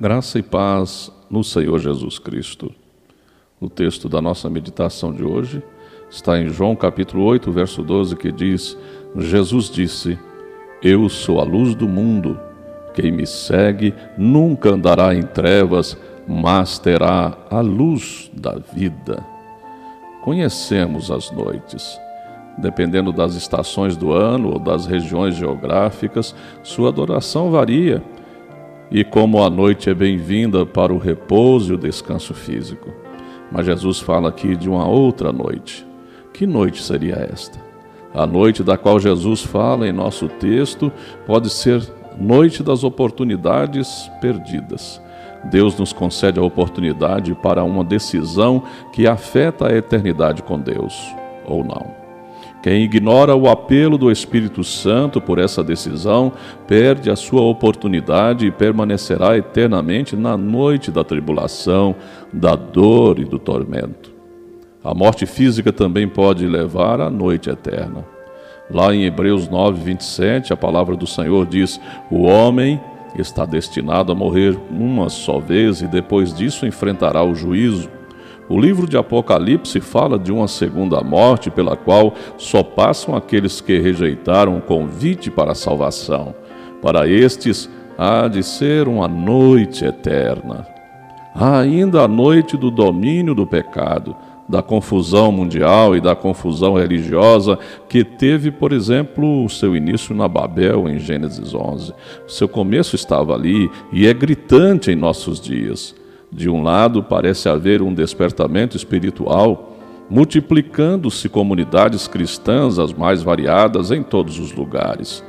Graça e paz no Senhor Jesus Cristo. O texto da nossa meditação de hoje está em João capítulo 8, verso 12, que diz: Jesus disse: Eu sou a luz do mundo. Quem me segue nunca andará em trevas, mas terá a luz da vida. Conhecemos as noites. Dependendo das estações do ano ou das regiões geográficas, sua adoração varia e como a noite é bem-vinda para o repouso e o descanso físico. Mas Jesus fala aqui de uma outra noite. Que noite seria esta? A noite da qual Jesus fala em nosso texto pode ser noite das oportunidades perdidas. Deus nos concede a oportunidade para uma decisão que afeta a eternidade com Deus, ou não. Quem ignora o apelo do Espírito Santo por essa decisão perde a sua oportunidade e permanecerá eternamente na noite da tribulação, da dor e do tormento. A morte física também pode levar à noite eterna. Lá em Hebreus 9, 27, a palavra do Senhor diz: O homem está destinado a morrer uma só vez e depois disso enfrentará o juízo. O livro de Apocalipse fala de uma segunda morte pela qual só passam aqueles que rejeitaram o convite para a salvação. Para estes, há de ser uma noite eterna. Há ainda a noite do domínio do pecado, da confusão mundial e da confusão religiosa que teve, por exemplo, o seu início na Babel em Gênesis 11. O seu começo estava ali e é gritante em nossos dias. De um lado, parece haver um despertamento espiritual, multiplicando-se comunidades cristãs as mais variadas em todos os lugares.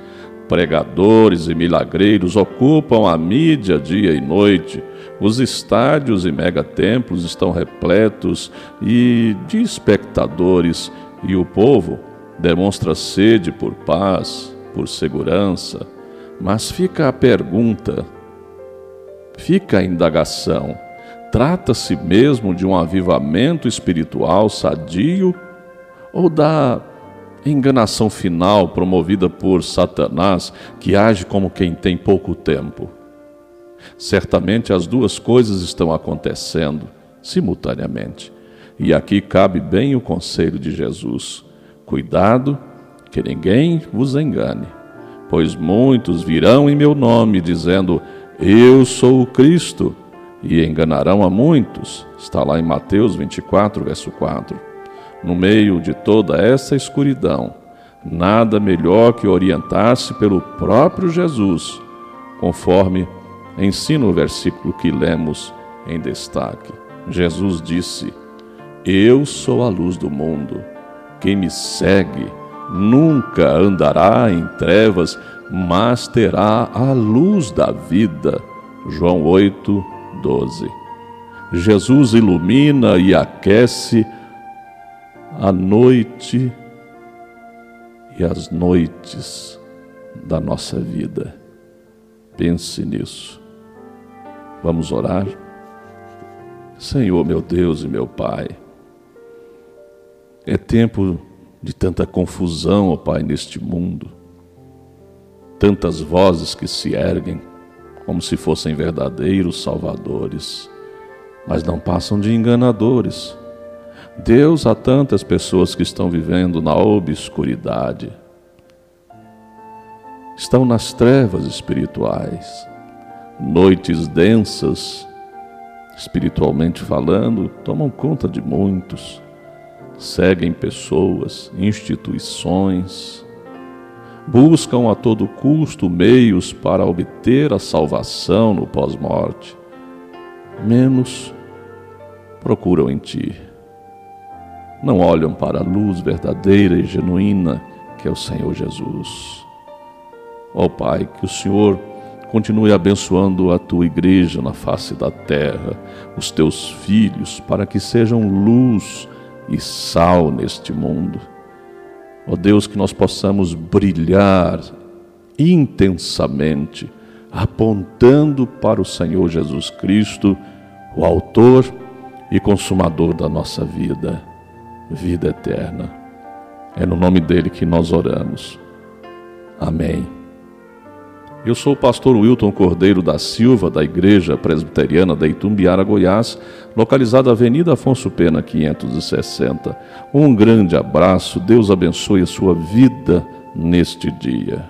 Pregadores e milagreiros ocupam a mídia dia e noite. Os estádios e megatemplos estão repletos e de espectadores, e o povo demonstra sede por paz, por segurança. Mas fica a pergunta, fica a indagação Trata-se mesmo de um avivamento espiritual sadio ou da enganação final promovida por Satanás, que age como quem tem pouco tempo? Certamente as duas coisas estão acontecendo simultaneamente. E aqui cabe bem o conselho de Jesus: cuidado, que ninguém vos engane, pois muitos virão em meu nome, dizendo: Eu sou o Cristo e enganarão a muitos. Está lá em Mateus 24, verso 4. No meio de toda essa escuridão, nada melhor que orientar-se pelo próprio Jesus, conforme ensina o versículo que lemos em destaque. Jesus disse: Eu sou a luz do mundo. Quem me segue nunca andará em trevas, mas terá a luz da vida. João 8, 12. Jesus ilumina e aquece a noite e as noites da nossa vida. Pense nisso. Vamos orar? Senhor, meu Deus e meu Pai, é tempo de tanta confusão, ó Pai, neste mundo, tantas vozes que se erguem como se fossem verdadeiros salvadores, mas não passam de enganadores. Deus há tantas pessoas que estão vivendo na obscuridade, estão nas trevas espirituais, noites densas, espiritualmente falando, tomam conta de muitos, seguem pessoas, instituições, buscam a todo custo meios para obter a salvação no pós-morte, menos procuram em Ti. Não olham para a luz verdadeira e genuína que é o Senhor Jesus. Ó oh, Pai, que o Senhor continue abençoando a tua igreja na face da terra, os teus filhos, para que sejam luz e sal neste mundo Ó Deus, que nós possamos brilhar intensamente, apontando para o Senhor Jesus Cristo, o Autor e Consumador da nossa vida, vida eterna. É no nome dele que nós oramos. Amém Eu sou o pastor Wilton Cordeiro da Silva, da Igreja Presbiteriana da Itumbiara, Goiás, localizada Avenida Afonso Pena, 560. Um grande abraço, Deus abençoe a sua vida neste dia.